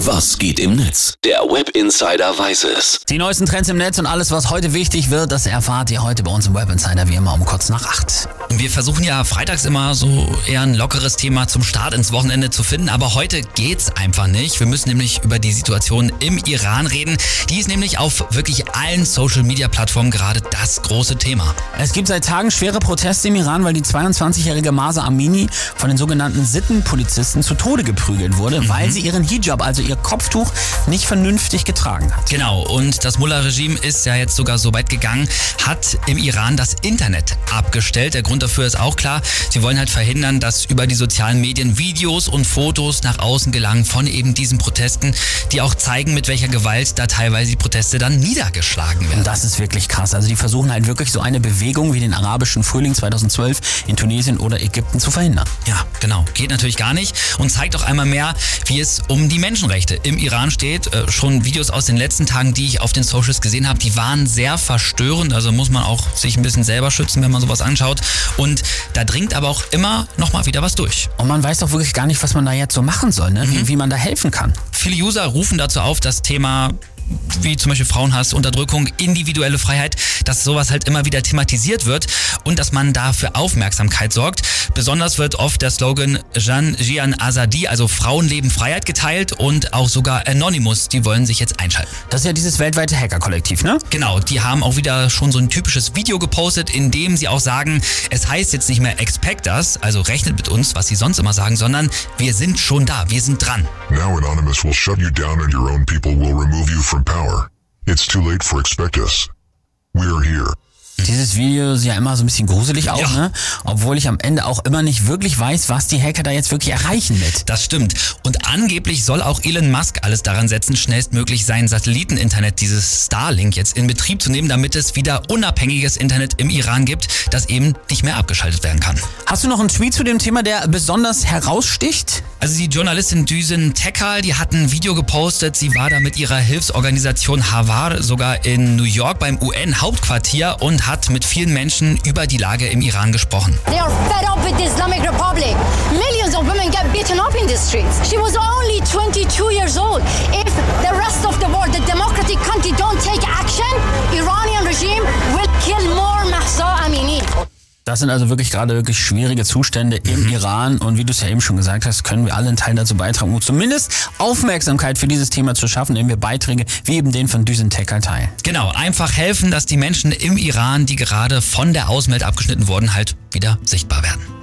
Was geht im Netz? Der Web Insider weiß es. Die neuesten Trends im Netz und alles, was heute wichtig wird, das erfahrt ihr heute bei uns im Web Insider wie immer um kurz nach acht. Wir versuchen ja freitags immer so eher ein lockeres Thema zum Start ins Wochenende zu finden, aber heute geht's einfach nicht. Wir müssen nämlich über die Situation im Iran reden. Die ist nämlich auf wirklich allen Social Media Plattformen gerade das große Thema. Es gibt seit Tagen schwere Proteste im Iran, weil die 22-jährige Masa Amini von den sogenannten Sittenpolizisten zu Tode geprügelt wurde, mhm. weil sie ihren Hijab, also ihr Kopftuch, nicht vernünftig getragen hat. Genau, und das Mullah-Regime ist ja jetzt sogar so weit gegangen, hat im Iran das Internet abgestellt. Der Grund dafür ist auch klar, sie wollen halt verhindern, dass über die sozialen Medien Videos und Fotos nach außen gelangen von eben diesen Protesten, die auch zeigen, mit welcher Gewalt da teilweise die Proteste dann niedergeschlagen werden. Das ist wirklich krass. Also die versuchen halt wirklich so eine Bewegung wie den arabischen Frühling 2012 in Tunesien oder Ägypten zu verhindern. Ja, genau. Geht natürlich gar nicht und zeigt auch einmal mehr, wie es um die Menschenrechte im Iran steht. Äh, schon Videos aus den letzten Tagen, die ich auf den Socials gesehen habe, die waren sehr verstörend. Also muss man auch sich ein bisschen selber schützen, wenn man sowas anschaut. Und da dringt aber auch immer noch mal wieder was durch. Und man weiß doch wirklich gar nicht, was man da jetzt so machen soll, ne? wie, mhm. wie man da helfen kann. Viele User rufen dazu auf, das Thema wie zum Beispiel Frauenhass, Unterdrückung, individuelle Freiheit, dass sowas halt immer wieder thematisiert wird und dass man da für Aufmerksamkeit sorgt. Besonders wird oft der Slogan Jean Jian Azadi, also Frauenleben Freiheit geteilt und auch sogar Anonymous, die wollen sich jetzt einschalten. Das ist ja dieses weltweite Hacker-Kollektiv, ne? Genau, die haben auch wieder schon so ein typisches Video gepostet, in dem sie auch sagen, es heißt jetzt nicht mehr expect us, also rechnet mit uns, was sie sonst immer sagen, sondern wir sind schon da, wir sind dran. Now Anonymous will shut you down and your own people will remove you from from power. It's too late for expect us. We're here. Dieses Video ist ja immer so ein bisschen gruselig auch, ja. ne? Obwohl ich am Ende auch immer nicht wirklich weiß, was die Hacker da jetzt wirklich erreichen mit. Das stimmt. Und angeblich soll auch Elon Musk alles daran setzen, schnellstmöglich sein Satelliteninternet, dieses Starlink, jetzt in Betrieb zu nehmen, damit es wieder unabhängiges Internet im Iran gibt, das eben nicht mehr abgeschaltet werden kann. Hast du noch einen Tweet zu dem Thema, der besonders heraussticht? Also die Journalistin Düsen Tekal, die hat ein Video gepostet. Sie war da mit ihrer Hilfsorganisation Havar sogar in New York beim UN-Hauptquartier und hat mit vielen Menschen über die Lage im Iran gesprochen. They are fed up with the Islamic Republic. Millions of women get beaten up in the streets. She was only 22 years old. If the rest of the world, the democratic country Das sind also wirklich gerade wirklich schwierige Zustände im mhm. Iran und wie du es ja eben schon gesagt hast, können wir alle einen Teil dazu beitragen, um zumindest Aufmerksamkeit für dieses Thema zu schaffen, indem wir Beiträge wie eben den von Düsen Tekal teilen. Genau, einfach helfen, dass die Menschen im Iran, die gerade von der Außenwelt abgeschnitten wurden, halt wieder sichtbar werden.